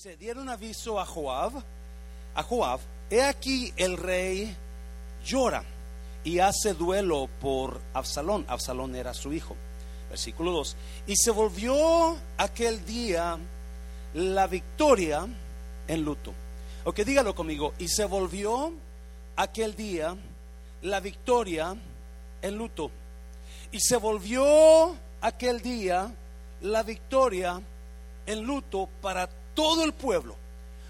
Se dieron aviso a Joab, a Joab, he aquí el rey llora y hace duelo por Absalón. Absalón era su hijo. Versículo 2. Y se volvió aquel día la victoria en luto. Ok, dígalo conmigo. Y se volvió aquel día la victoria en luto. Y se volvió aquel día la victoria en luto para todo el pueblo.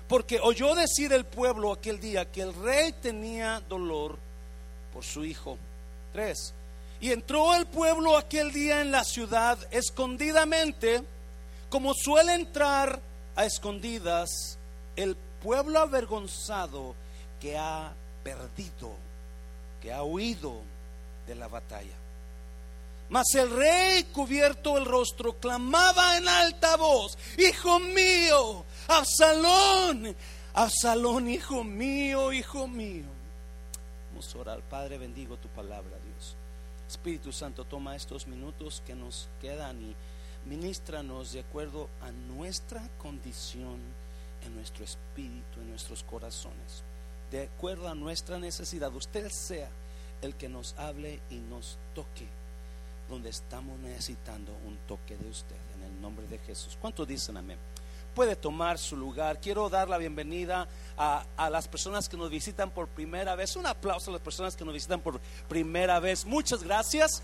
Porque oyó decir el pueblo aquel día que el rey tenía dolor por su hijo. Tres. Y entró el pueblo aquel día en la ciudad escondidamente, como suele entrar a escondidas el pueblo avergonzado que ha perdido, que ha huido de la batalla. Mas el rey, cubierto el rostro, clamaba en alta voz, Hijo mío, Absalón, Absalón, hijo mío, hijo mío. Vamos a orar, Padre, bendigo tu palabra, Dios. Espíritu Santo, toma estos minutos que nos quedan y ministranos de acuerdo a nuestra condición en nuestro espíritu, en nuestros corazones, de acuerdo a nuestra necesidad. Usted sea el que nos hable y nos toque donde estamos necesitando un toque de usted en el nombre de Jesús. ¿Cuántos dicen amén? Puede tomar su lugar. Quiero dar la bienvenida a, a, las personas que nos visitan por primera vez. Un aplauso a las personas que nos visitan por primera vez. Muchas gracias.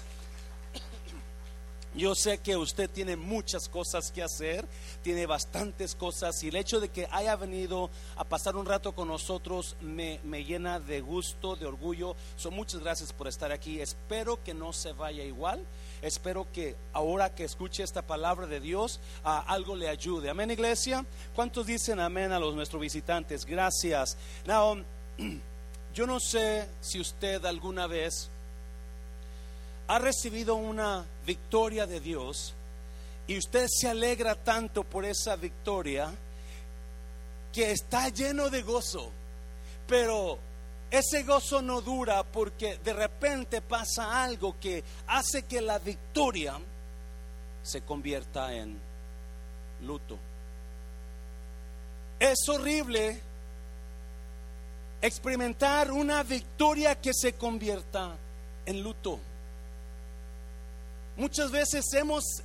Yo sé que usted tiene muchas cosas que hacer, tiene bastantes cosas y el hecho de que haya venido a pasar un rato con nosotros me, me llena de gusto, de orgullo. So, muchas gracias por estar aquí. Espero que no se vaya igual. Espero que ahora que escuche esta palabra de Dios, a algo le ayude. Amén, iglesia. ¿Cuántos dicen amén a los nuestros visitantes? Gracias. Now, yo no sé si usted alguna vez ha recibido una victoria de Dios y usted se alegra tanto por esa victoria que está lleno de gozo, pero ese gozo no dura porque de repente pasa algo que hace que la victoria se convierta en luto. Es horrible experimentar una victoria que se convierta en luto. Muchas veces hemos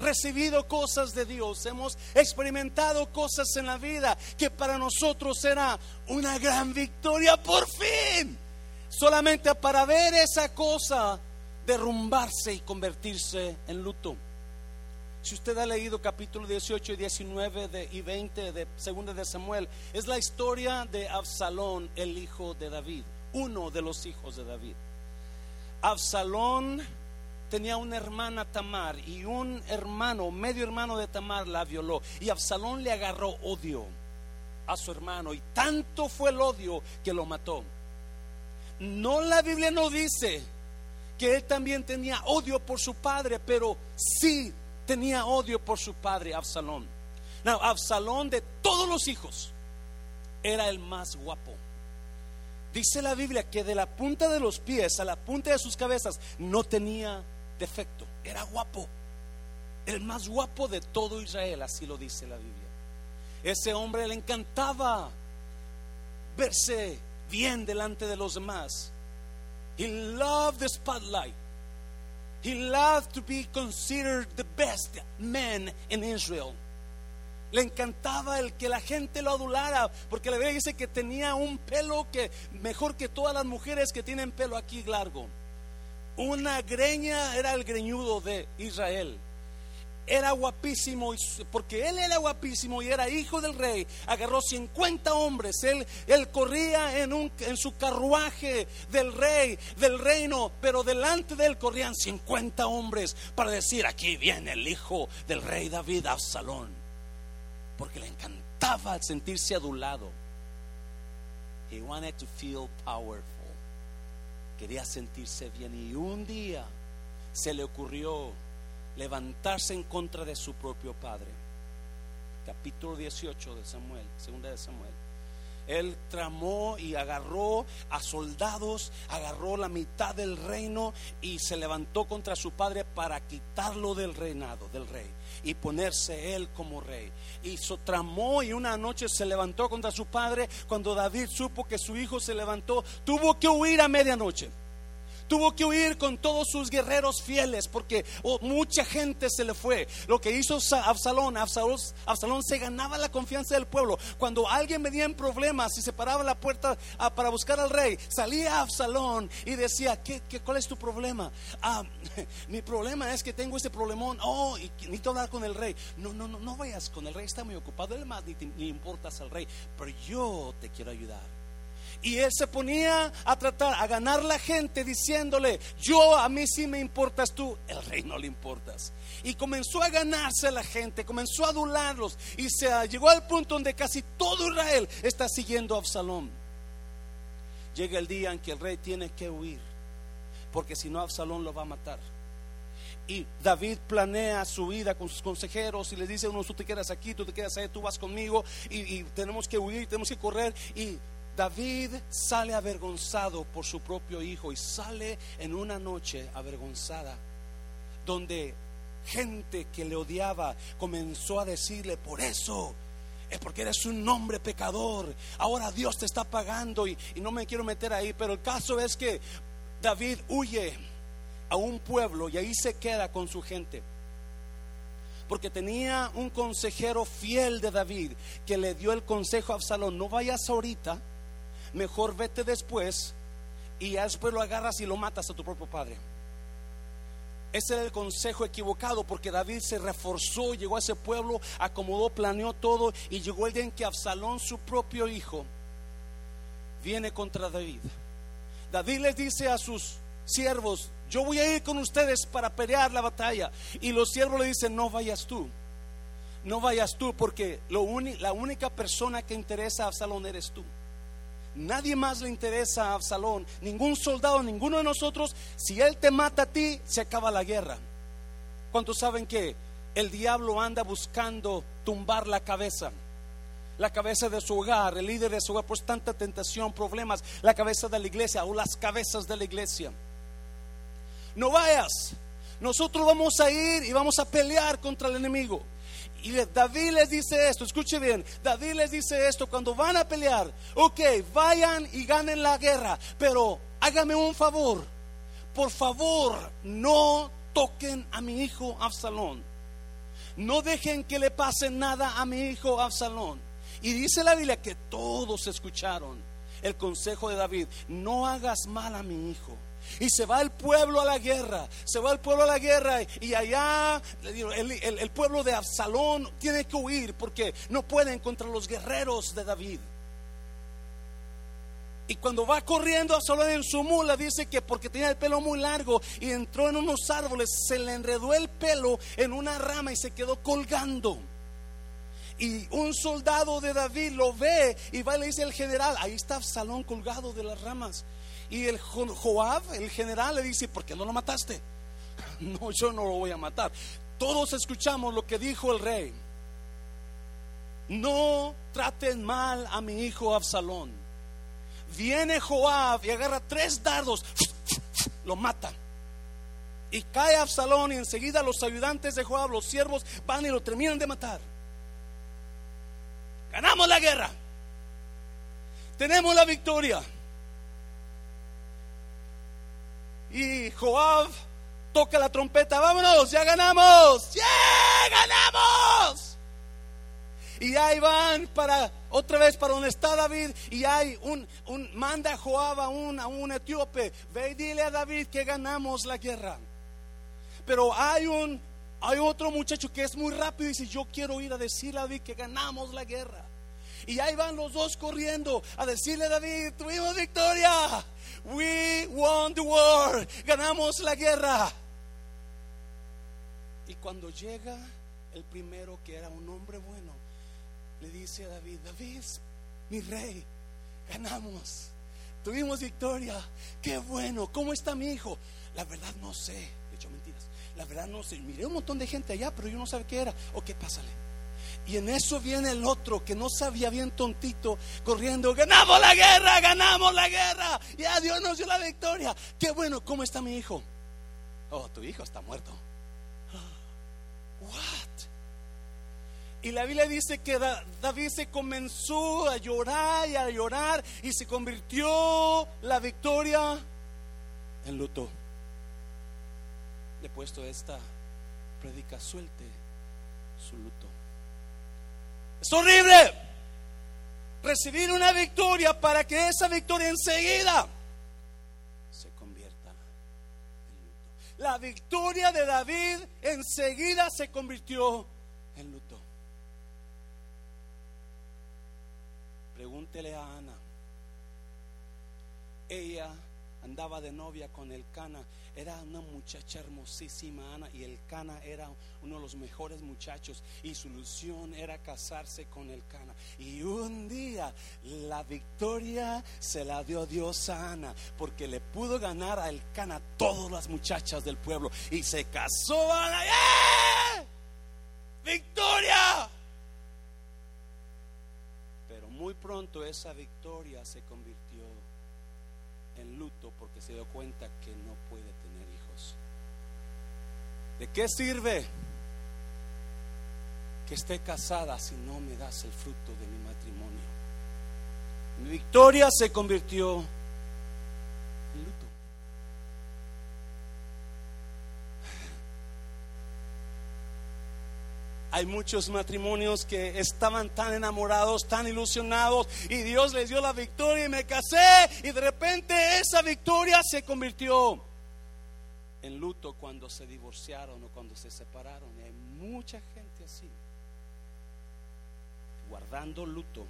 recibido cosas de Dios, hemos experimentado cosas en la vida que para nosotros será una gran victoria por fin. Solamente para ver esa cosa derrumbarse y convertirse en luto. Si usted ha leído capítulo 18 y 19 de, y 20 de Segunda de Samuel, es la historia de Absalón, el hijo de David, uno de los hijos de David. Absalón tenía una hermana Tamar y un hermano, medio hermano de Tamar la violó y Absalón le agarró odio a su hermano y tanto fue el odio que lo mató. No la Biblia no dice que él también tenía odio por su padre, pero sí tenía odio por su padre Absalón. Now, Absalón de todos los hijos era el más guapo. Dice la Biblia que de la punta de los pies a la punta de sus cabezas no tenía defecto, era guapo, el más guapo de todo Israel, así lo dice la Biblia. Ese hombre le encantaba verse bien delante de los demás. He loved the spotlight. He loved to be considered the best man in Israel. Le encantaba el que la gente lo adulara, porque la Biblia dice que tenía un pelo que mejor que todas las mujeres que tienen pelo aquí largo. Una greña era el greñudo de Israel. Era guapísimo, porque él era guapísimo y era hijo del rey. Agarró 50 hombres. Él, él corría en, un, en su carruaje del rey, del reino, pero delante de él corrían 50 hombres para decir: Aquí viene el hijo del rey David, Absalón. Porque le encantaba sentirse adulado. He wanted to feel powerful quería sentirse bien y un día se le ocurrió levantarse en contra de su propio padre. Capítulo 18 de Samuel, segunda de Samuel. Él tramó y agarró a soldados, agarró la mitad del reino y se levantó contra su padre para quitarlo del reinado del rey y ponerse él como rey. Y tramó y una noche se levantó contra su padre. Cuando David supo que su hijo se levantó, tuvo que huir a medianoche. Tuvo que huir con todos sus guerreros fieles porque oh, mucha gente se le fue. Lo que hizo Absalón, Absalón, se ganaba la confianza del pueblo. Cuando alguien venía en problemas y se paraba la puerta ah, para buscar al rey, salía Absalón y decía, ¿Qué, cuál es tu problema? Ah, mi problema es que tengo este problemón. Oh, y necesito hablar con el rey. No, no, no, no vayas con el rey, está muy ocupado. Él más ni, ni importas al rey, pero yo te quiero ayudar. Y él se ponía a tratar, a ganar la gente diciéndole, yo a mí sí me importas tú, el rey no le importas. Y comenzó a ganarse la gente, comenzó a adularlos y se llegó al punto donde casi todo Israel está siguiendo a Absalón. Llega el día en que el rey tiene que huir, porque si no Absalón lo va a matar. Y David planea su vida con sus consejeros y le dice, uno, tú te quedas aquí, tú te quedas ahí, tú vas conmigo y, tenemos que huir, tenemos que correr. David sale avergonzado por su propio hijo y sale en una noche avergonzada, donde gente que le odiaba comenzó a decirle, por eso es porque eres un hombre pecador, ahora Dios te está pagando y, no me quiero meter ahí, pero el caso es que David huye a un pueblo y ahí se queda con su gente porque tenía un consejero fiel de David que le dio el consejo a Absalón, no vayas ahorita, mejor vete después y ya después lo agarras y lo matas a tu propio padre. Ese era el consejo equivocado porque David se reforzó, llegó a ese pueblo, acomodó, planeó todo y llegó el día en que Absalón, su propio hijo, viene contra David. David les dice a sus siervos, yo voy a ir con ustedes para pelear la batalla. Y los siervos le dicen, no vayas tú, no vayas tú porque la única persona que interesa a Absalón eres tú. Nadie más le interesa a Absalón, ningún soldado, ninguno de nosotros. Si él te mata a ti, se acaba la guerra. ¿Cuántos saben que el diablo anda buscando tumbar la cabeza? La cabeza de su hogar, el líder de su hogar, pues tanta tentación, problemas, la cabeza de la iglesia o las cabezas de la iglesia. No vayas, nosotros vamos a ir y vamos a pelear contra el enemigo. Y David les dice esto, escuche bien, David les dice esto, cuando van a pelear, ok, vayan y ganen la guerra, pero hágame un favor, por favor, no toquen a mi hijo Absalón, no dejen que le pase nada a mi hijo Absalón. Y dice la Biblia que todos escucharon el consejo de David, no hagas mal a mi hijo. Y se va el pueblo a la guerra, se va el pueblo a la guerra y allá el, pueblo de Absalón tiene que huir porque no pueden contra los guerreros de David. Y cuando va corriendo Absalón en su mula, dice que porque tenía el pelo muy largo y entró en unos árboles, se le enredó el pelo en una rama y se quedó colgando. Y un soldado de David lo ve y va y le dice al general, ahí está Absalón colgado de las ramas. Y el Joab, el general, le dice, ¿por qué no lo mataste? No, yo no lo voy a matar. Todos escuchamos lo que dijo el rey. No traten mal a mi hijo Absalón. Viene Joab y agarra tres dardos, lo mata. Y cae Absalón y enseguida los ayudantes de Joab, los siervos, van y lo terminan de matar. Ganamos la guerra. Tenemos la victoria. Y Joab toca la trompeta, vámonos, ya ganamos, ya ganamos. Y ahí van para otra vez para donde está David y hay un, un manda Joab a un, a un etíope, ve y dile a David que ganamos la guerra. Pero hay un hay otro muchacho que es muy rápido y dice, yo quiero ir a decirle a David que ganamos la guerra. Y ahí van los dos corriendo a decirle a David, tuvimos victoria. We won the war. Ganamos la guerra. Y cuando llega el primero que era un hombre bueno, le dice a David, David, mi rey, ganamos. Tuvimos victoria. Qué bueno. ¿Cómo está mi hijo? La verdad no sé. De hecho, mentiras. La verdad no sé. Miré un montón de gente allá, pero yo no sabía qué era. O qué pásale. Y en eso viene el otro que no sabía bien tontito, corriendo, ganamos la guerra, ganamos la guerra. Ya Dios nos dio la victoria. Qué bueno, ¿cómo está mi hijo? Oh, tu hijo está muerto. What? Y la Biblia dice que David se comenzó a llorar y a llorar y se convirtió la victoria en luto. Le he puesto esta predica, suelte su luto. Es horrible recibir una victoria para que esa victoria enseguida se convierta en luto. La victoria de David enseguida se convirtió en luto. Pregúntele a Ana. Ella andaba de novia con el Cana. Era una muchacha hermosísima, Ana, y el Cana era uno de los mejores muchachos. Y su ilusión era casarse con el Cana. Y un día la victoria se la dio Dios a Ana, porque le pudo ganar a el Cana todas las muchachas del pueblo. Y se casó Ana. ¡Eh! ¡Victoria! Pero muy pronto esa victoria se convirtió en luto porque se dio cuenta que no puede tener. ¿De qué sirve que esté casada si no me das el fruto de mi matrimonio? Mi victoria se convirtió Hay muchos matrimonios que estaban tan enamorados, tan ilusionados y Dios les dio la victoria y me casé y de repente esa victoria se convirtió en luto cuando se divorciaron o cuando se separaron. hay mucha gente así, guardando luto.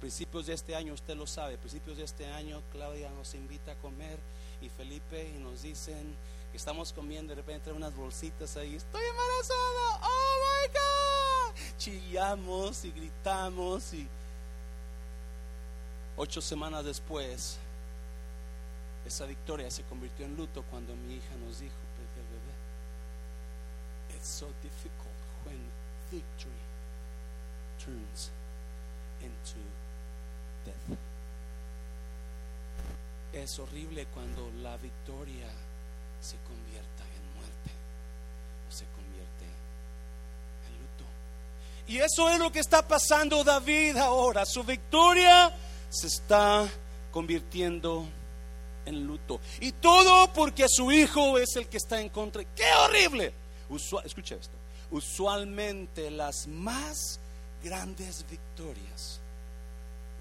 Principios de este año, usted lo sabe, principios de este año Claudia nos invita a comer y Felipe y nos dicen estamos comiendo, de repente unas bolsitas ahí, estoy embarazada, oh my God. Chillamos y gritamos y ocho semanas después, esa victoria se convirtió en luto cuando mi hija nos dijo, el bebé, it's so difficult when victory turns into death. Es horrible cuando la victoria se convierta en muerte o se convierte en luto. Y eso es lo que está pasando David ahora. Su victoria se está convirtiendo en luto. Y todo porque su hijo es el que está en contra. ¡Qué horrible! escucha esto. Usualmente las más grandes victorias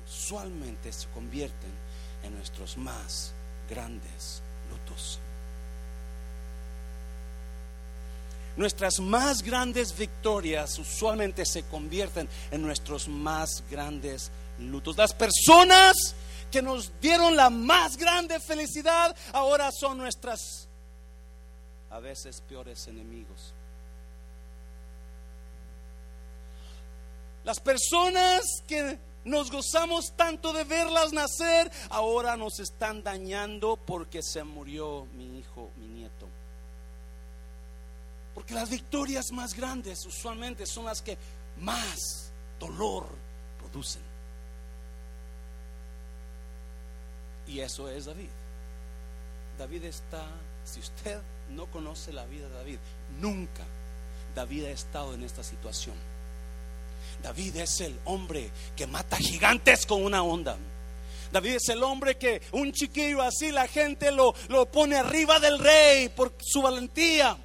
usualmente se convierten en nuestros más grandes lutos. Nuestras más grandes victorias usualmente se convierten en nuestros más grandes lutos. Las personas que nos dieron la más grande felicidad ahora son nuestras a veces peores enemigos. Las personas que nos gozamos tanto de verlas nacer, ahora nos están dañando porque se murió mi hijo, mi nieto. Porque las victorias más grandes usualmente son las que más dolor producen. Y eso es David. David está, si usted no conoce la vida de David, nunca David ha estado en esta situación. David es el hombre que mata gigantes con una onda. David es el hombre que un chiquillo así la gente lo, lo pone arriba del rey por su valentía.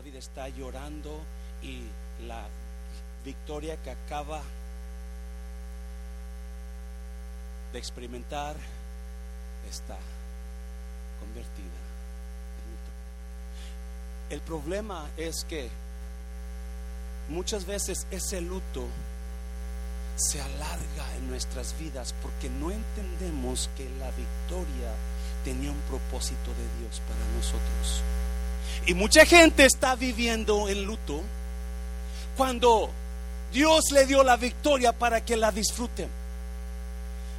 David está llorando y la victoria que acaba de experimentar está convertida en luto. El problema es que muchas veces ese luto se alarga en nuestras vidas porque no entendemos que la victoria tenía un propósito de Dios para nosotros. Y mucha gente está viviendo en luto cuando Dios le dio la victoria para que la disfruten.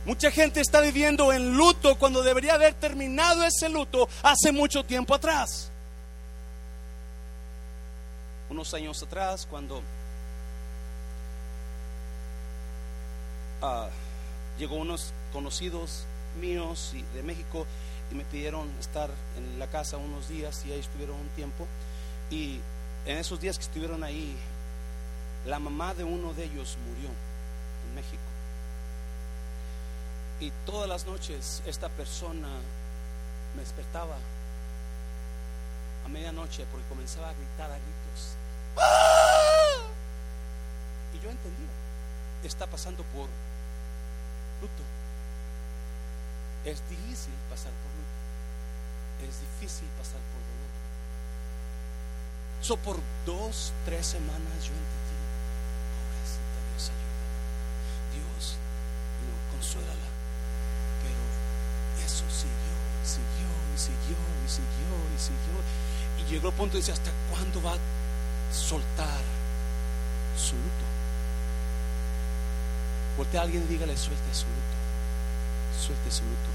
Mucha gente está viviendo en luto cuando debería haber terminado ese luto hace mucho tiempo atrás. Unos años atrás, cuando uh, llegó unos conocidos míos y de México y me pidieron estar en la casa unos días y ahí estuvieron un tiempo. Y en esos días que estuvieron ahí, la mamá de uno de ellos murió en México. Y todas las noches esta persona me despertaba a medianoche porque comenzaba a gritar a gritos. Y yo entendía, está pasando por luto. Es difícil pasar por luto. Es difícil pasar por dolor. So por dos, tres semanas yo entendí, pobrecita Dios ayuda. Dios no consuélala. Pero eso siguió, siguió y siguió y siguió y siguió. Y llegó el punto de decir, ¿hasta cuándo va a soltar su luto? Volte a alguien y dígale, suelte su luto. Suelte su luto.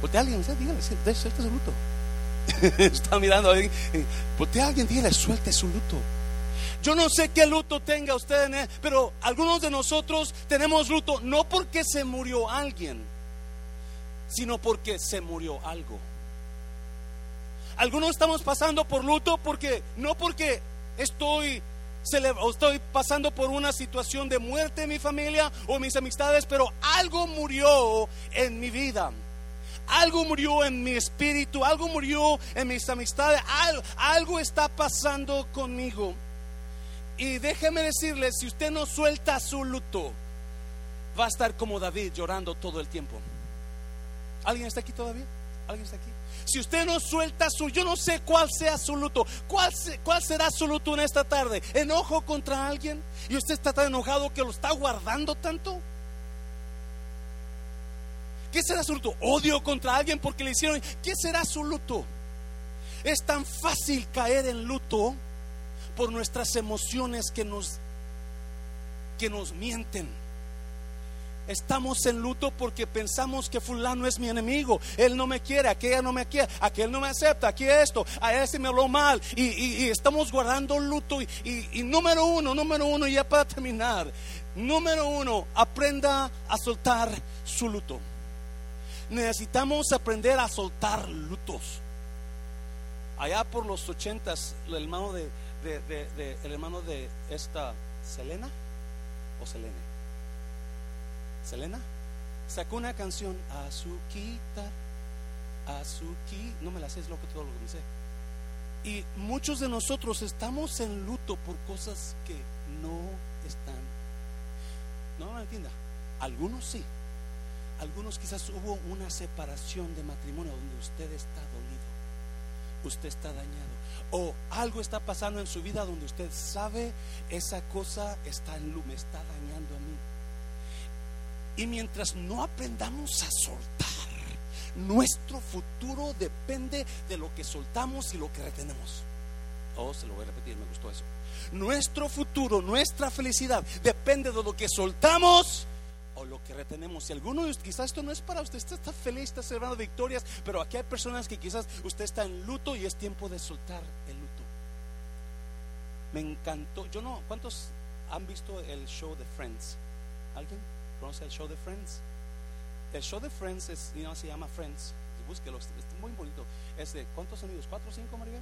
Volte a alguien, dígale, suelte su luto. Está mirando a alguien. A alguien, dígale, suelte su luto. Yo no sé qué luto tenga usted, pero algunos de nosotros tenemos luto no porque se murió alguien, sino porque se murió algo. Algunos estamos pasando por luto porque no porque estoy estoy pasando por una situación de muerte en mi familia o mis amistades, pero algo murió en mi vida. Algo murió en mi espíritu, algo murió en mis amistades, algo, algo está pasando conmigo. Y déjeme decirle, si usted no suelta su luto, va a estar como David llorando todo el tiempo. ¿Alguien está aquí todavía? ¿Alguien está aquí? Si usted no suelta su, yo no sé cuál sea su luto, cuál, cuál será su luto en esta tarde. ¿Enojo contra alguien? ¿Y usted está tan enojado que lo está guardando tanto? ¿Qué será su luto? ¿Odio contra alguien porque le hicieron? ¿Qué será su luto? Es tan fácil caer en luto por nuestras emociones que nos, que nos mienten. Estamos en luto porque pensamos que fulano es mi enemigo. Él no me quiere, aquella no me quiere, aquel no me acepta, aquí esto, a ese me habló mal. Y, estamos guardando luto. Y, número uno, número uno, ya para terminar. Número uno, aprenda a soltar su luto. Necesitamos aprender a soltar lutos. Allá por los ochentas, el hermano de, el hermano de esta Selena o Selene Selena, sacó una canción, Azuquita, Azuki, no me la sé, es lo que todo lo que me sé. Y muchos de nosotros estamos en luto por cosas que no están. No me entienda. Algunos sí. Algunos quizás hubo una separación de matrimonio donde usted está dolido. Usted está dañado. O algo está pasando en su vida donde usted sabe esa cosa está en me está dañando a mí. Y mientras no aprendamos a soltar, nuestro futuro depende de lo que soltamos y lo que retenemos. Oh, se lo voy a repetir, me gustó eso. Nuestro futuro, nuestra felicidad depende de lo que soltamos o lo que retenemos. Si alguno quizás esto no es para usted, usted está feliz, está celebrando victorias, pero aquí hay personas que quizás usted está en luto y es tiempo de soltar el luto. Me encantó. Yo no, ¿cuántos han visto el show de Friends? ¿Alguien? ¿Conoce el show de Friends? El show de Friends es, se llama Friends. Búsquelo, es muy bonito. Es de ¿cuántos amigos? ¿Cuatro o cinco, María?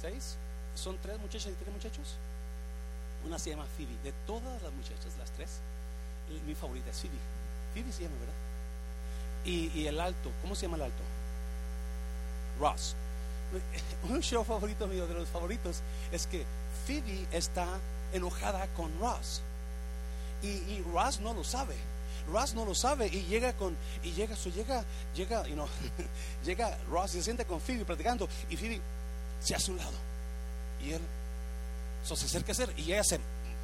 ¿Seis? ¿Son tres muchachas y tres muchachos? Una se llama Phoebe. De todas las muchachas, las tres, mi favorita es Phoebe. Phoebe se llama, ¿verdad? Y, y el alto, ¿cómo se llama el alto? Ross. Un show favorito mío, de los favoritos, es que Phoebe está enojada con Ross y, y Ross no lo sabe. Ross no lo sabe y llega con y llega su llega llega you know, llega Ross y se siente con Phoebe platicando y Phoebe se hace un lado y él se acerca a hacer y ella se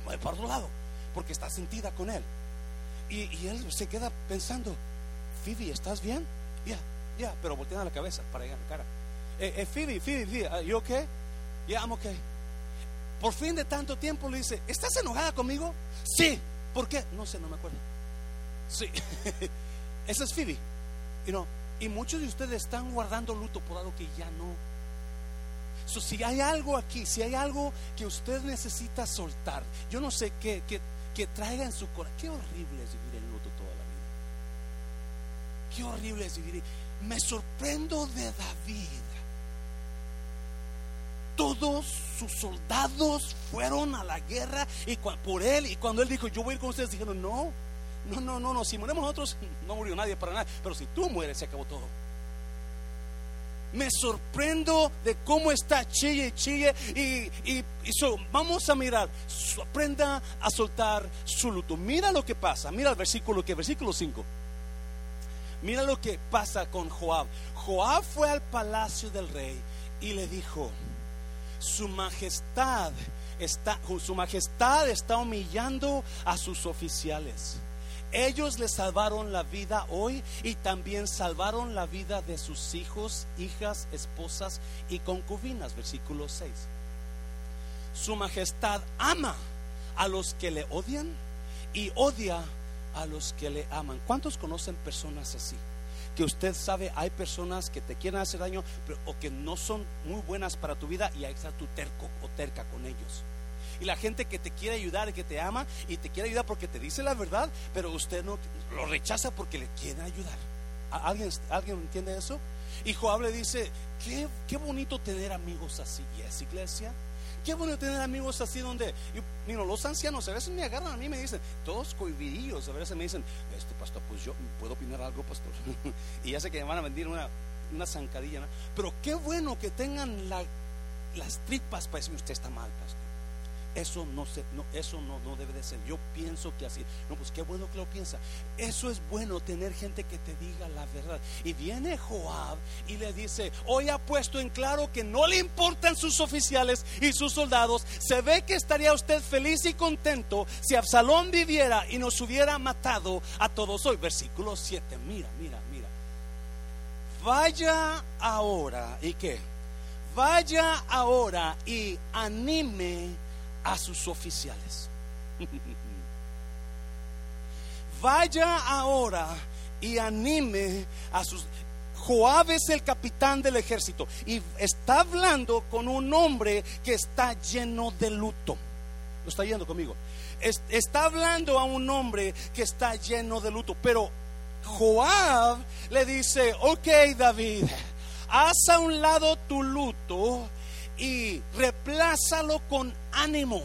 mueve para otro lado porque está sentida con él y, y él se queda pensando Phoebe ¿estás bien? ya ya pero volteando la cabeza para allá la cara eh, eh, Phoebe Phoebe Phoebe ¿you okay? yeah I'm okay por fin de tanto tiempo le dice ¿estás enojada conmigo? sí ¿Por qué? No sé, no me acuerdo. Sí, esa es Phoebe. You know, y muchos de ustedes están guardando luto por algo que ya no. Si hay algo aquí, si hay algo que usted necesita soltar, yo no sé qué, que traiga en su corazón. Qué horrible es vivir en luto toda la vida. Qué horrible es vivir. Me sorprendo de David. Todos sus soldados fueron a la guerra y por él. Y cuando él dijo, yo voy a ir con ustedes, dijeron, no, no, no, no, no. Si morimos nosotros, no murió nadie para nada. Pero si tú mueres, se acabó todo. Me sorprendo de cómo está chille, chille. Y, y, vamos a mirar. Aprenda a soltar su luto. Mira lo que pasa. Mira el versículo que, versículo 5. Mira lo que pasa con Joab. Joab fue al palacio del rey y le dijo: Su majestad está, su majestad está humillando a sus oficiales ellos le salvaron la vida hoy y también salvaron la vida de sus hijos, hijas, esposas y concubinas. Versículo 6. Su majestad ama a los que le odian y odia a los que le aman. ¿Cuántos conocen personas así? Que usted sabe, hay personas que te quieren hacer daño o que no son muy buenas para tu vida y ahí está tu terco o terca con ellos y la gente que te quiere ayudar y que te ama y te quiere ayudar porque te dice la verdad, pero usted no lo rechaza porque le quiere ayudar. ¿Alguien, ¿alguien entiende eso? Y Joab le dice, qué, qué bonito tener amigos así. ¿Y es iglesia? Qué bonito tener amigos así donde, los ancianos a veces me agarran a mí y me dicen, todos cohibidillos, a veces me dicen, este pastor, pues yo puedo opinar algo, pastor. y ya sé que me van a vender una, una zancadilla, pero qué bueno que tengan las tripas para decirme, usted está mal, pastor. Eso no, se, no, eso no, no debe de ser. Yo pienso que así. No, pues qué bueno que lo piensa. Eso es bueno tener gente que te diga la verdad. Y viene Joab y le dice, hoy ha puesto en claro que no le importan sus oficiales y sus soldados. Se ve que estaría usted feliz y contento si Absalón viviera y nos hubiera matado a todos hoy. Versículo 7. Mira, mira, mira. Vaya ahora y qué. Vaya ahora y anime a sus oficiales. Vaya ahora y anime a sus... Joab es el capitán del ejército y está hablando con un hombre que está lleno de luto. Lo está yendo conmigo. está hablando a un hombre que está lleno de luto. Pero Joab le dice, ok David, haz a un lado tu luto y replázalo con ánimo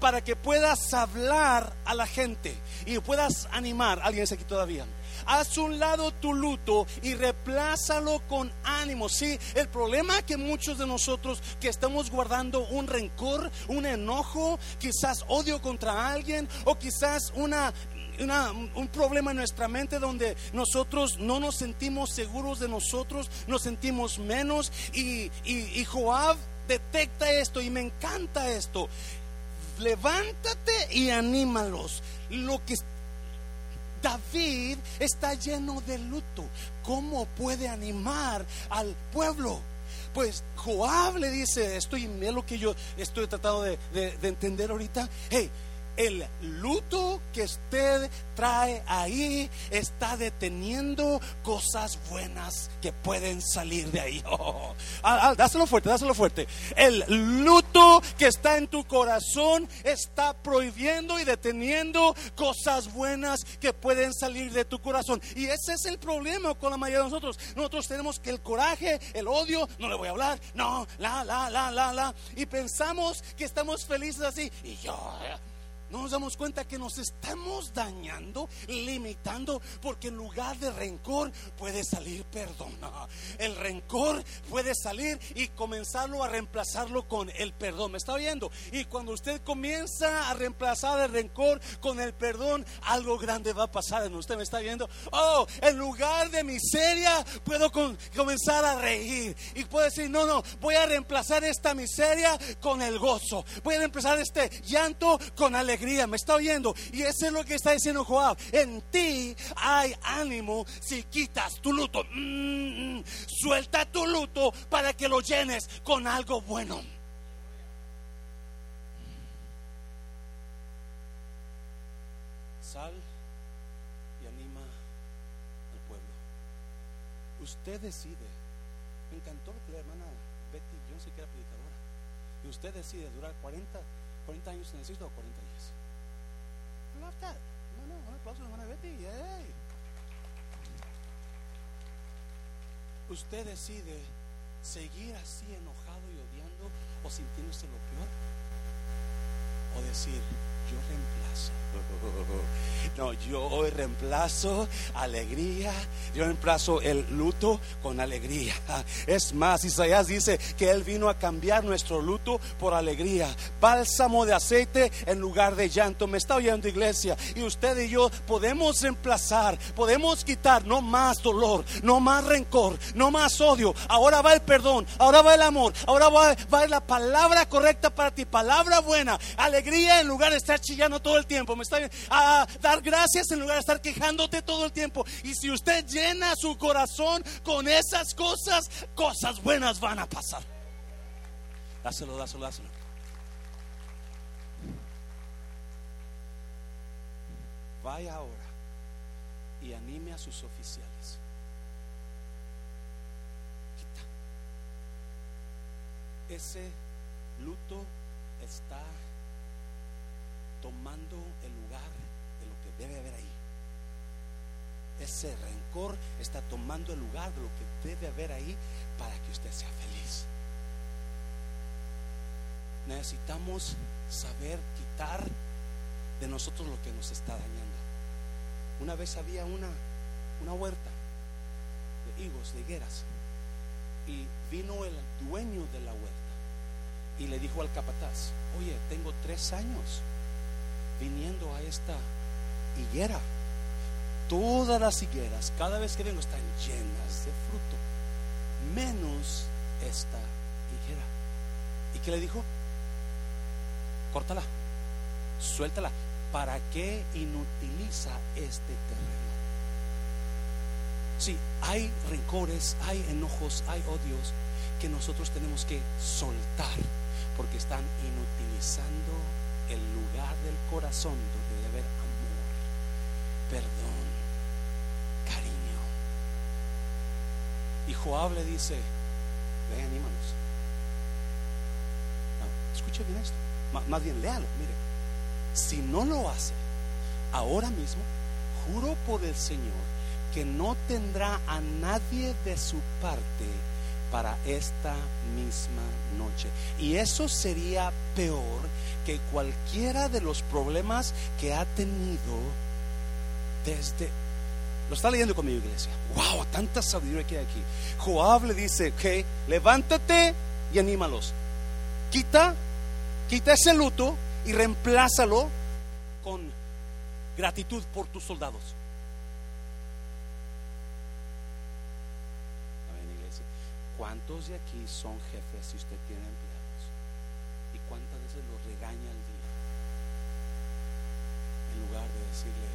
para que puedas hablar a la gente y puedas animar. ¿Alguien está aquí todavía? Haz un lado tu luto y replázalo con ánimo. Sí, el problema que muchos de nosotros que estamos guardando un rencor, un enojo, quizás odio contra alguien o quizás una un problema en nuestra mente donde nosotros no nos sentimos seguros de nosotros, nos sentimos menos. Y, y, Joab detecta esto y me encanta esto. Levántate y anímalos. Lo que David está lleno de luto. ¿Cómo puede animar al pueblo? Pues Joab le dice esto y es lo que yo estoy tratando de, de entender ahorita. Hey, el luto que usted trae ahí está deteniendo cosas buenas que pueden salir de ahí. Oh, ah, ah, dáselo fuerte, dáselo fuerte. El luto que está en tu corazón está prohibiendo y deteniendo cosas buenas que pueden salir de tu corazón. Y ese es el problema con la mayoría de nosotros. Nosotros tenemos que el coraje, el odio, no le voy a hablar, no, la, la, la, la, la. Y pensamos que estamos felices así. Y yo no nos damos cuenta que nos estamos dañando, limitando, porque en lugar de rencor puede salir perdón. El rencor puede salir y comenzarlo a reemplazarlo con el perdón. ¿Me está oyendo? Y cuando usted comienza a reemplazar el rencor con el perdón, algo grande va a pasar en usted. ¿Me está viendo? Oh, en lugar de miseria, puedo comenzar a reír. Y puedo decir, no, no, voy a reemplazar esta miseria con el gozo. Voy a reemplazar este llanto con alegría me está oyendo. Y eso es lo que está diciendo Joab. En ti hay ánimo si quitas tu luto. Mm, suelta tu luto para que lo llenes con algo bueno. sal y anima al pueblo. Usted decide. Me encantó lo que la hermana Betty Johnson, que era predicadora. Y usted decide durar 40, 40 años en el sitio o 40 días. No, no, un aplauso hermana Betty. Yay. Usted decide seguir así enojado y odiando o sintiéndose lo peor. O decir, yo reemplazo. No, yo hoy reemplazo alegría, yo reemplazo el luto con alegría. Es más, Isaías dice que Él vino a cambiar nuestro luto por alegría. Bálsamo de aceite en lugar de llanto. Me está oyendo iglesia. Y usted y yo podemos reemplazar, podemos quitar no más dolor, no más rencor, no más odio. Ahora va el perdón, ahora va el amor, ahora va, va la palabra correcta para ti, palabra buena, alegría en lugar de estar chillando todo el tiempo. Me está a dar gracias en lugar de estar quejándote todo el tiempo. Y si usted llena su corazón con esas cosas, cosas buenas van a pasar. Dáselo, dáselo, dáselo. Vaya ahora y anime a sus oficiales. Ese luto está tomando el lugar de lo que debe haber ahí. Ese rencor está tomando el lugar de lo que debe haber ahí para que usted sea feliz. Necesitamos saber quitar de nosotros lo que nos está dañando. Una vez había una, una huerta de higos, de higueras, y vino el dueño de la huerta y le dijo al capataz, oye, tengo tres años viniendo a esta higuera. Todas las higueras, cada vez que vengo, están llenas de fruto, menos esta higuera. ¿Y qué le dijo? Córtala, suéltala. ¿Para qué inutiliza este terreno? Sí, hay rencores, hay enojos, hay odios que nosotros tenemos que soltar porque están inutilizando el lugar del corazón donde debe haber amor, perdón, cariño. Y Joab le dice, ve, anímanos. No, escuche bien esto, más bien léalo, mire. Si no lo hace, ahora mismo, juro por el Señor que no tendrá a nadie de su parte para esta misma noche. Y eso sería peor que cualquiera de los problemas que ha tenido desde... Lo está leyendo conmigo, iglesia. ¡Wow! Tanta sabiduría que hay aquí. Joab le dice, ok, levántate y anímalos. Quita, quita ese luto y reemplázalo con gratitud por tus soldados. ¿Cuántos de aquí son jefes si usted tiene empleados? ¿Y cuántas veces los regaña al día? En lugar de decirle,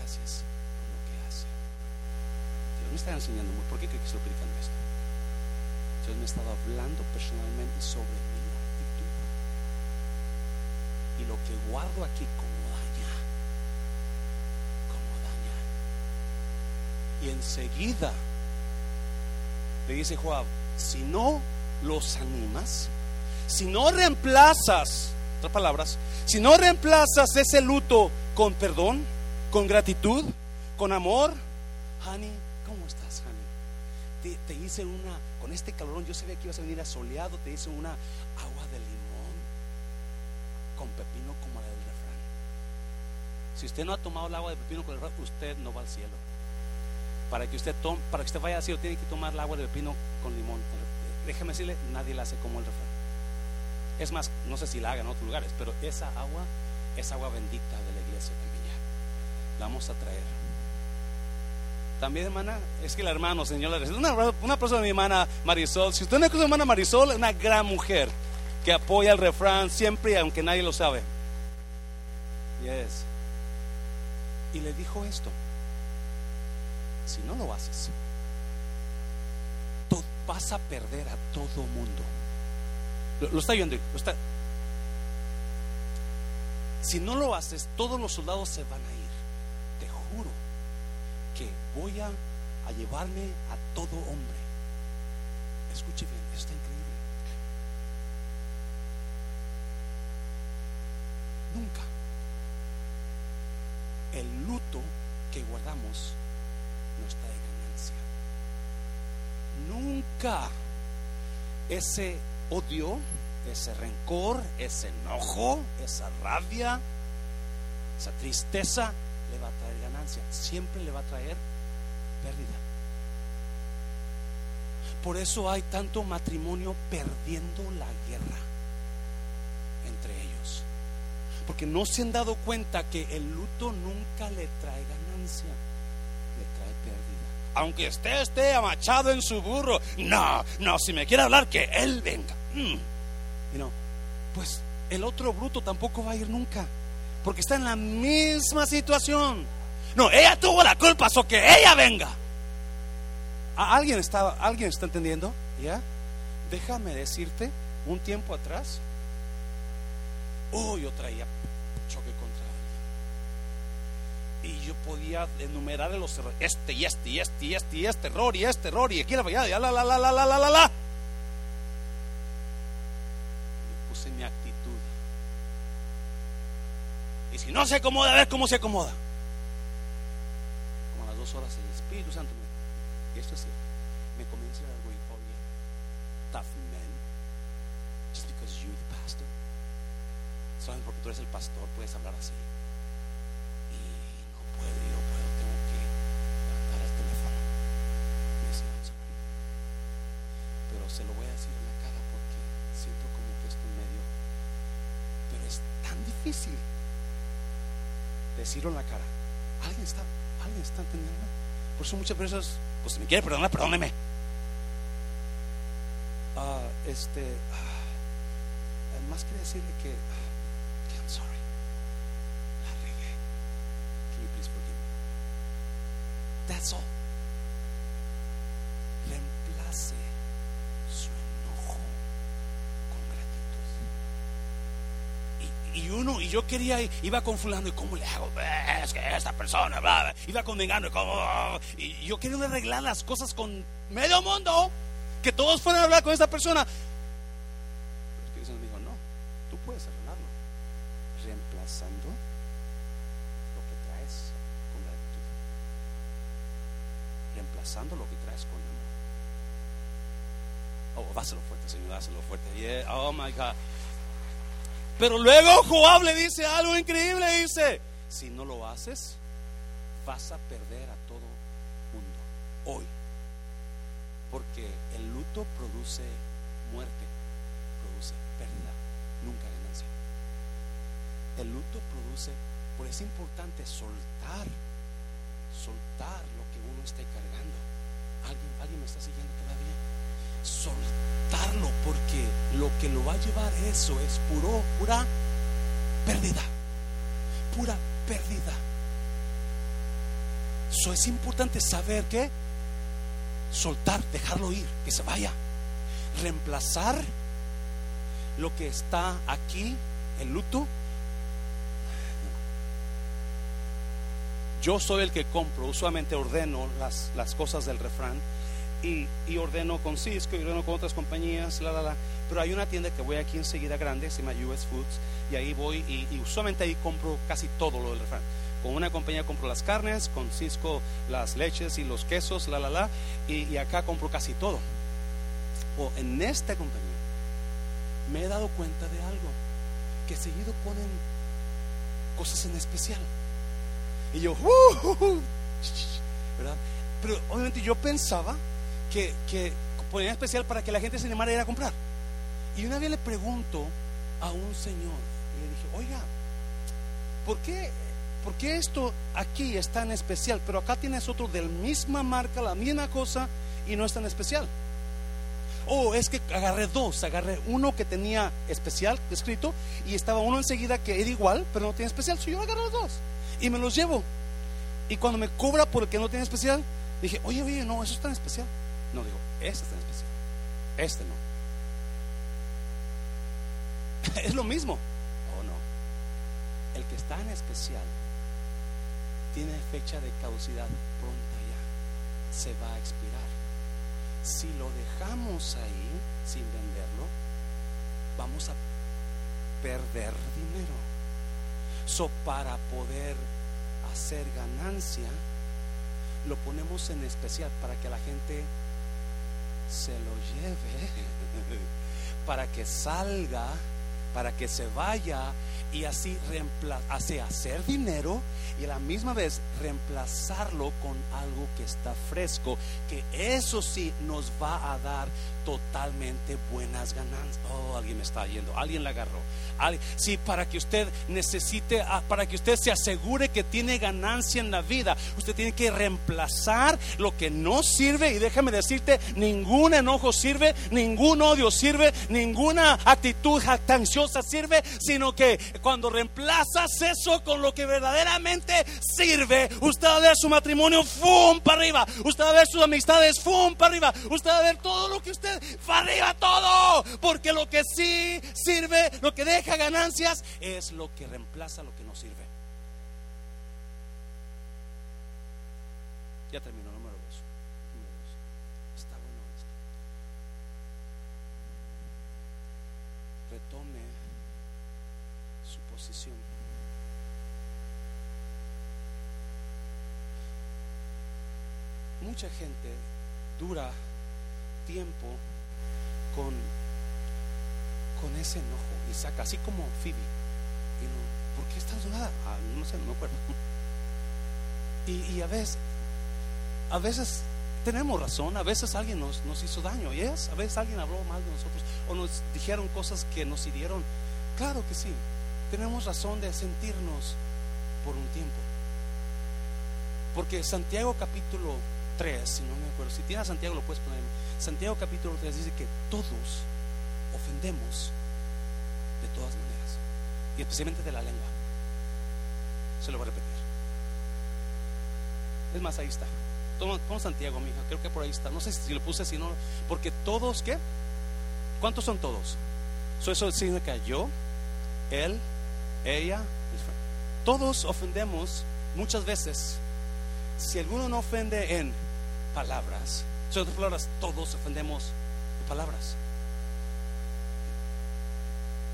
gracias por lo que hace. Dios me está enseñando, ¿por qué creo que estoy predicando esto? Dios me ha estado hablando personalmente sobre mi actitud. Y lo que guardo aquí como daña, como daña. Y enseguida le dice Joab, si no los animas, si no reemplazas, otras palabras, si no reemplazas ese luto con perdón, con gratitud, con amor, honey, ¿cómo estás, honey? Te, hice una, con este calorón, yo sabía que ibas a venir asoleado, te hice una agua de limón con pepino como la del refrán. Si usted no ha tomado el agua de pepino con el refrán, usted no va al cielo para que usted tome, para que usted vaya así, tiene que tomar el agua de pepino con limón. Déjeme decirle, nadie la hace como el refrán. Es más, no sé si la hagan en otros lugares, pero esa agua es agua bendita de la iglesia ya. La vamos a traer. También, hermana, es que el hermano, señor, una, una persona, mi hermana Marisol. Si usted no conoce a hermana Marisol, es una gran mujer que apoya el refrán siempre, aunque nadie lo sabe. Yes. Y le dijo esto si no lo haces, vas a perder a todo mundo. Lo, está viendo, lo está. Si no lo haces, todos los soldados se van a ir. Te juro que voy a, a llevarme a todo hombre. Escuche bien, está increíble. Nunca el luto que guardamos nos trae Nunca ese odio, ese rencor, ese enojo, esa rabia, esa tristeza le va a traer ganancia. Siempre le va a traer pérdida. Por eso hay tanto matrimonio perdiendo la guerra entre ellos. Porque no se han dado cuenta que el luto nunca le trae ganancia. Aunque esté, esté amachado en su burro. No, no, si me quiere hablar, que él venga. Mm. Y no, pues el otro bruto tampoco va a ir nunca. Porque está en la misma situación. No, ella tuvo la culpa, so que ella venga. ¿Alguien está, ¿Alguien está entendiendo? ¿Ya? Déjame decirte, un tiempo atrás, oh, yo traía choque contra alguien. Y yo podía enumerar los errores, este y este y este y este y este error y este error y aquí la fallada, ya la la la la la la la la. puse mi actitud. Y si no se acomoda, a ver cómo se acomoda. Como a las dos horas el Espíritu Santo me y esto es cierto, me comienza a güey, oh yeah, tough man, just because you're the pastor. Solamente porque tú eres el pastor puedes hablar así. Puedo, yo no puedo, tengo que levantar el teléfono. Y decir, I'm sorry. Pero se lo voy a decir en la cara porque siento como que estoy medio. Pero es tan difícil decirlo en la cara. ¿Alguien está, alguien está entendiendo? Por eso muchas veces, pues si me quiere perdonar, perdóneme. Ah, este, ah, más que decirle que, que I'm sorry, la regué. Can you please forgive me? That's all. Reemplace su enojo con gratitud. Yo quería, iba con fulano, ¿y cómo le hago? Es que esta persona, bla, iba con y, cómo, y yo quería arreglar las cosas con medio mundo, que todos fueran a hablar con esta persona. Pero el Espíritu Santo me no, tú puedes arreglarlo, reemplazando lo que traes con gratitud, reemplazando lo que traes con amor. Oh, dáselo fuerte, Señor, dáselo fuerte. Yeah, oh my God. Pero luego Joab le dice algo increíble, dice, si no lo haces, vas a perder a todo mundo hoy. Porque el luto produce muerte, produce pérdida, nunca ganancia. El luto produce, por eso es importante soltar, soltar lo que uno esté cargando. ¿Alguien, alguien me está siguiendo todavía? Soltarlo porque lo que lo va a llevar eso es puro, pura pérdida. Pura pérdida. Eso es importante saber que soltar, dejarlo ir, que se vaya. Reemplazar lo que está aquí, el luto. Yo soy el que compro, usualmente ordeno las, las cosas del refrán y, y, ordeno con Cisco y ordeno con otras compañías, la, la, la. Pero hay una tienda que voy aquí enseguida grande, se llama US Foods, y ahí voy y, y usualmente ahí compro casi todo lo del refrán. Con una compañía compro las carnes, con Cisco las leches y los quesos, la, la, la, y, y acá compro casi todo. O en esta compañía me he dado cuenta de algo, que seguido ponen cosas en especial. Y yo, uh, uh, uh, ¿verdad? Pero obviamente yo pensaba que, que ponían especial para que la gente se animara a ir a comprar. Y una vez le pregunto a un señor, y le dije, oiga, ¿por qué, ¿por qué esto aquí es tan especial? Pero acá tienes otro de la misma marca, la misma cosa, y no es tan especial. Oh, es que agarré dos, agarré uno que tenía especial escrito y estaba uno enseguida que era igual, pero no tiene especial. So yo agarré los dos y me los llevo. Y cuando me cobra por el que no tiene especial, dije, oye, oye, no, eso es tan especial. No, digo, este es tan especial. Este no. es lo mismo. Oh, no. que está en especial tiene fecha de caducidad pronta ya, se va a expirar. Si lo dejamos ahí sin venderlo, vamos a perder dinero. So, para poder hacer ganancia, lo ponemos en especial para que la gente se lo lleve, para que salga, para que se vaya y así hace hacer dinero y a la misma vez reemplazarlo con algo que está fresco, que eso sí nos va a dar totalmente buenas ganancias. Oh, alguien me está yendo, alguien la agarró. Sí, para que usted necesite, ah, para que usted se asegure que tiene ganancia en la vida, usted tiene que reemplazar lo que no sirve. Y déjame decirte, ningún enojo sirve, ningún odio sirve, ninguna actitud jactanciosa sirve, sino que cuando reemplazas eso con lo que verdaderamente sirve, usted va a ver su matrimonio, ¡fum! para arriba, usted va a ver sus amistades, ¡fum! para arriba, usted va a ver todo lo que usted, arriba todo, porque lo que sí sirve, lo que deja ganancias, es lo que reemplaza lo que no sirve. Ya terminó, número dos. Número dos. Está bueno esto. Retome su posición. Mucha gente dura tiempo con con ese enojo y saca, así como Phoebe. Y no, ¿Por qué estás enojada? Ah, no sé, no me acuerdo. Y, a veces, a veces tenemos razón, a veces alguien nos, nos hizo daño, y es, a veces alguien habló mal de nosotros o nos dijeron cosas que nos hirieron. Claro que sí, tenemos razón de sentirnos por un tiempo. Porque Santiago capítulo 3, si no me acuerdo, si tienes Santiago lo puedes poner. Santiago capítulo 3 dice que todos ofendemos de todas maneras, y especialmente de la lengua. Se lo voy a repetir. Es más, ahí está. Toma, Santiago, mi hija, creo que por ahí está. No sé si lo puse, si no, porque todos, ¿qué? ¿Cuántos son todos? eso significa yo, él, ella, todos ofendemos muchas veces. Si alguno no ofende en palabras, son palabras, todos ofendemos en palabras.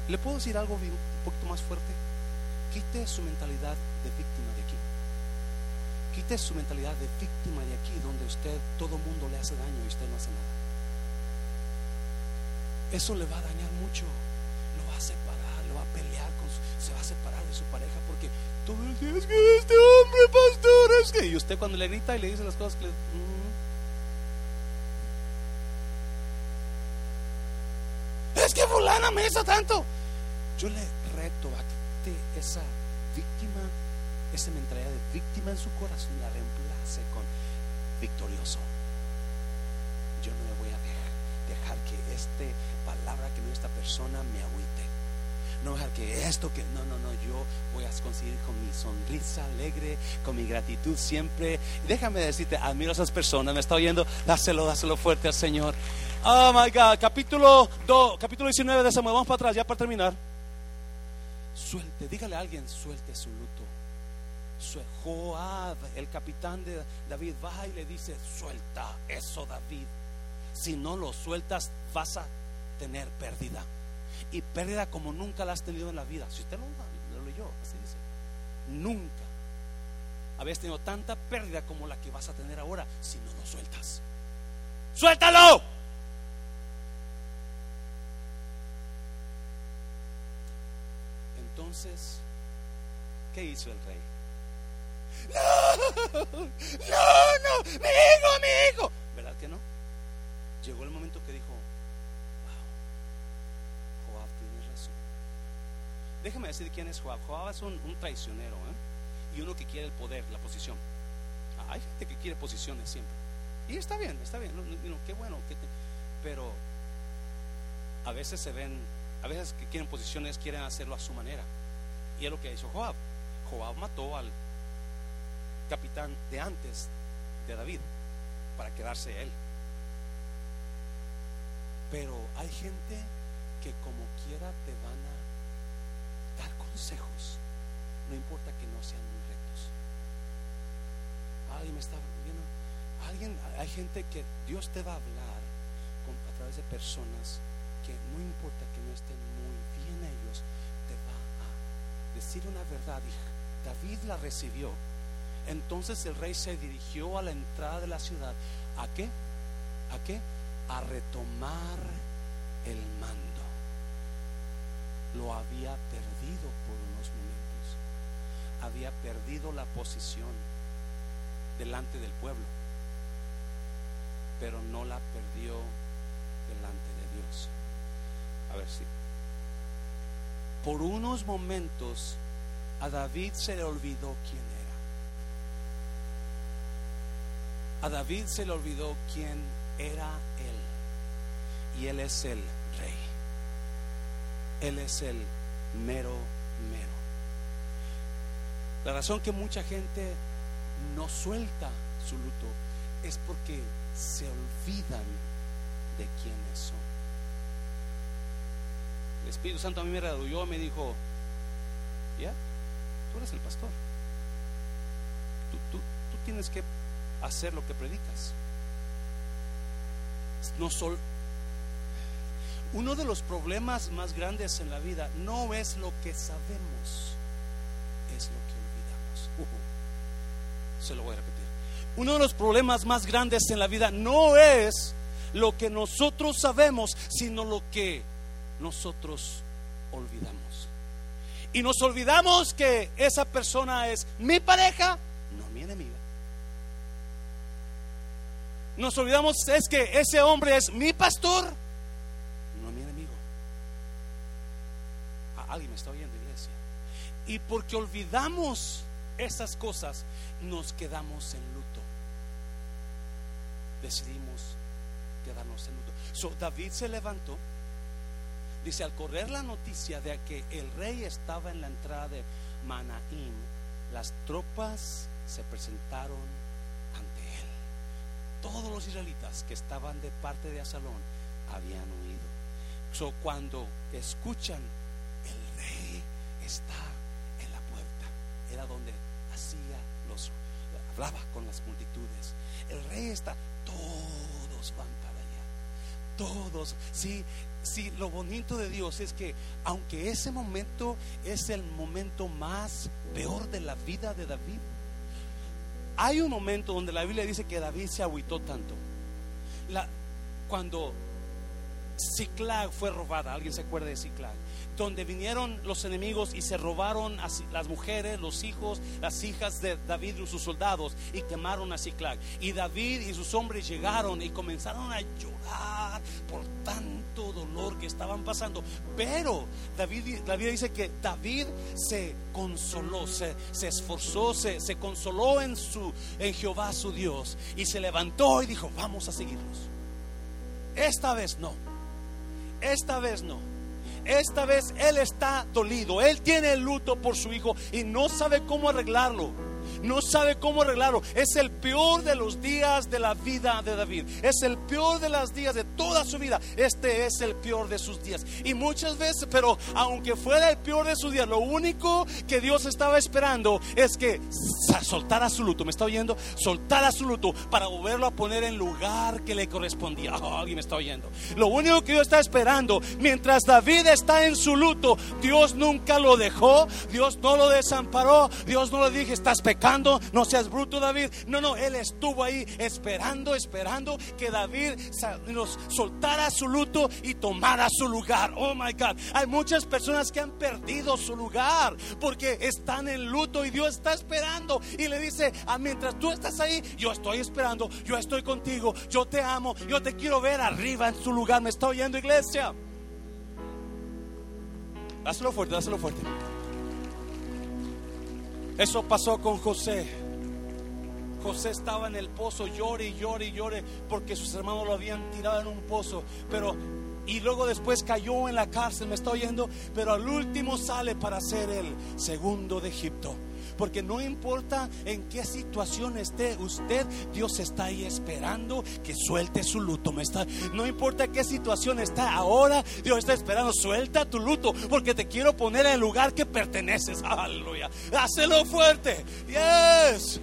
¿Le puedo decir algo un poquito más fuerte? Quite su mentalidad de víctima de aquí. Quite su mentalidad de víctima de aquí, donde usted, todo mundo le hace daño y usted no hace nada. Eso le va a dañar mucho. Lo va a separar, lo va a pelear, con se va a separar de su pareja porque todo el día es que este hombre, pastor, es que. Y usted cuando le grita y le dice las cosas que le. Mm, es que hizo tanto. Yo le reto a que esa víctima, esa mentalidad de víctima en su corazón, la reemplace con victorioso. Yo no me voy a dejar, dejar que esta palabra que no esta persona me agüite. No dejar que esto que no, no, no, yo voy a conseguir con mi sonrisa alegre, con mi gratitud siempre. Déjame decirte, admiro a esas personas, me está oyendo, dáselo, dáselo fuerte al Señor. Oh my God, capítulo 2, capítulo 19 de Samuel. Vamos para atrás, ya para terminar. Suelte, dígale a alguien, suelte su luto. Joab, el capitán de David, va y le dice, suelta eso David. Si no lo sueltas, vas a tener pérdida. Y pérdida como nunca la has tenido en la vida. Si usted lo, lo leyó, así dice. Nunca habías tenido tanta pérdida como la que vas a tener ahora si no lo sueltas. ¡Suéltalo! Entonces, ¿qué hizo el rey? No, no, no, mi hijo, mi hijo. ¿Verdad que no? Llegó el momento que dijo, wow, Joab tiene razón. Déjame decir quién es Joab. Joab es un, traicionero ¿eh? y uno que quiere el poder, la posición. Ah, hay gente que quiere posiciones siempre. Y está bien, está bien. qué bueno. pero a veces se ven, a veces que quieren posiciones, quieren hacerlo a su manera. Y es lo que hizo Joab. Joab mató al capitán de antes de David para quedarse él. Pero hay gente que como quiera te van a dar consejos no importa que no sean muy rectos. Alguien me está viendo. Alguien, hay gente que Dios te va a hablar a través de personas que no importa que no estén muy bien ellos, te va a decir una verdad. David la recibió. Entonces el rey se dirigió a la entrada de la ciudad. ¿A qué? ¿A qué? A retomar el mando. Lo había perdido por unos momentos. Había perdido la posición delante del pueblo, pero no la perdió delante de Dios. A ver si. Por unos momentos a David se le olvidó quién era. A David se le olvidó quién era él. Y él es el rey. Él es el mero, mero. La razón que mucha gente no suelta su luto es porque se olvidan de quiénes son. El Espíritu Santo a mí me redujo, me dijo, ya, tú eres el pastor. Tú, tienes que hacer lo que predicas. No sol, uno de los problemas más grandes en la vida no es lo que sabemos, es lo que olvidamos. Se lo voy a repetir. Uno de los problemas más grandes en la vida no es lo que nosotros sabemos, sino lo que nosotros olvidamos. Y nos olvidamos que esa persona es mi pareja, no mi enemiga. Nos olvidamos es que ese hombre es mi pastor, Alguien me está oyendo, iglesia. Y porque olvidamos esas cosas, nos quedamos en luto. Decidimos quedarnos en luto. So, David se levantó. Dice, al correr la noticia de que el rey estaba en la entrada de Manaim, las tropas se presentaron ante él. Todos los israelitas que estaban de parte de Asalón habían huido. So, cuando escuchan está en la puerta. Era donde hacía los, hablaba con las multitudes. El rey está, todos van. Todos, sí, sí, lo bonito de Dios es que aunque ese momento es el momento más peor de la vida de David, hay un momento donde la Biblia dice que David se agüitó tanto. Cuando Ciclag fue robada, ¿alguien se acuerda de Ciclag? donde vinieron los enemigos y se robaron a las mujeres, los hijos, las hijas de David y sus soldados y quemaron a Ciclag. Y David y sus hombres llegaron y comenzaron a llorar por tanto dolor que estaban pasando. Pero David, dice que David se consoló, se, esforzó, se, se consoló en, su, en Jehová su Dios y se levantó y dijo, vamos a seguirlos. Esta vez no. Esta vez no esta vez él está dolido. Él tiene el luto por su hijo y no sabe cómo arreglarlo no sabe cómo arreglarlo. Es el peor de los días de la vida de David. Es el peor de los días de toda su vida. Este es el peor de sus días. Y muchas veces, pero aunque fuera el peor de sus días, lo único que Dios estaba esperando es que soltara su luto. ¿Me está oyendo? Soltara su luto para volverlo a poner en lugar que le correspondía. Oh, alguien me está oyendo. Lo único que Dios está esperando, mientras David está en su luto, Dios nunca lo dejó. Dios no lo desamparó. Dios no le dije, estás pecando no seas bruto David. No, no, él estuvo ahí esperando, esperando que David nos soltara su luto y tomara su lugar. Oh my God, hay muchas personas que han perdido su lugar porque están en luto y Dios está esperando y le dice, ah, mientras tú estás ahí, yo estoy esperando, yo estoy contigo, yo te amo, yo te quiero ver arriba en su lugar. ¿Me está oyendo iglesia? Dáselo fuerte, dáselo fuerte. Eso pasó con José. José estaba en el pozo, llore y llore y llore porque sus hermanos lo habían tirado en un pozo. Pero y luego después cayó en la cárcel, me está oyendo, pero al último sale para ser el segundo de Egipto. Porque no importa en qué situación esté usted, Dios está ahí esperando que suelte su luto. No importa qué situación está ahora, Dios está esperando, suelta tu luto, porque te quiero poner en el lugar que perteneces. Aleluya. Hácelo fuerte. Yes.